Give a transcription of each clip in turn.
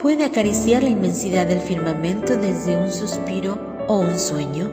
puede acariciar la inmensidad del firmamento desde un suspiro o un sueño?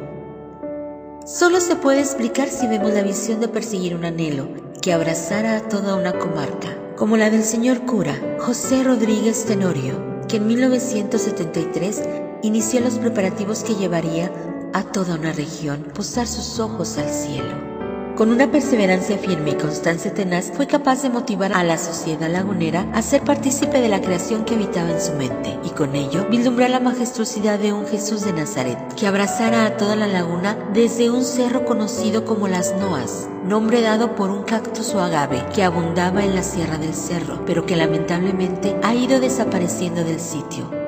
Solo se puede explicar si vemos la visión de perseguir un anhelo que abrazara a toda una comarca, como la del señor cura José Rodríguez Tenorio, que en 1973 inició los preparativos que llevaría a toda una región posar sus ojos al cielo. Con una perseverancia firme y constancia tenaz, fue capaz de motivar a la sociedad lagunera a ser partícipe de la creación que habitaba en su mente, y con ello vislumbrar la majestuosidad de un Jesús de Nazaret, que abrazara a toda la laguna desde un cerro conocido como las Noas, nombre dado por un cactus o agave que abundaba en la sierra del cerro, pero que lamentablemente ha ido desapareciendo del sitio.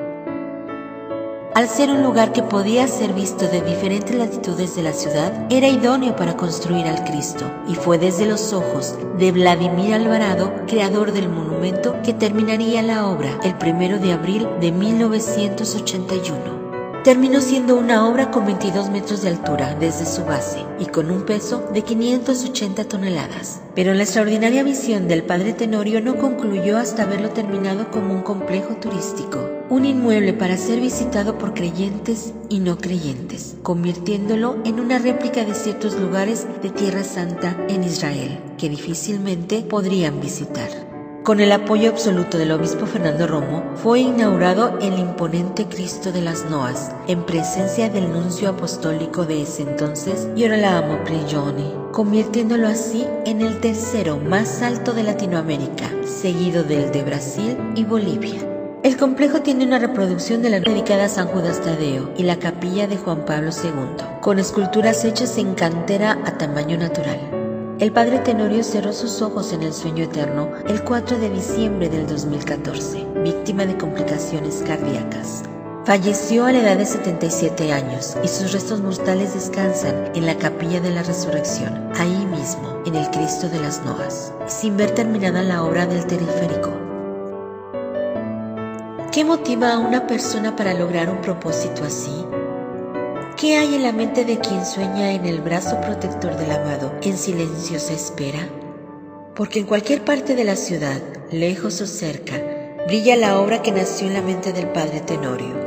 Al ser un lugar que podía ser visto de diferentes latitudes de la ciudad, era idóneo para construir al Cristo, y fue desde los ojos de Vladimir Alvarado, creador del monumento, que terminaría la obra el primero de abril de 1981. Terminó siendo una obra con 22 metros de altura desde su base y con un peso de 580 toneladas. Pero la extraordinaria visión del padre Tenorio no concluyó hasta haberlo terminado como un complejo turístico, un inmueble para ser visitado por creyentes y no creyentes, convirtiéndolo en una réplica de ciertos lugares de Tierra Santa en Israel que difícilmente podrían visitar. Con el apoyo absoluto del obispo Fernando Romo, fue inaugurado el imponente Cristo de las Noas, en presencia del nuncio apostólico de ese entonces, Girolamo Prigioni, convirtiéndolo así en el tercero más alto de Latinoamérica, seguido del de Brasil y Bolivia. El complejo tiene una reproducción de la dedicada a San Judas Tadeo y la capilla de Juan Pablo II, con esculturas hechas en cantera a tamaño natural. El padre Tenorio cerró sus ojos en el sueño eterno el 4 de diciembre del 2014, víctima de complicaciones cardíacas. Falleció a la edad de 77 años y sus restos mortales descansan en la capilla de la resurrección, ahí mismo, en el Cristo de las Noas, sin ver terminada la obra del teleférico. ¿Qué motiva a una persona para lograr un propósito así? ¿Qué hay en la mente de quien sueña en el brazo protector del amado en silenciosa espera? Porque en cualquier parte de la ciudad, lejos o cerca, brilla la obra que nació en la mente del padre Tenorio.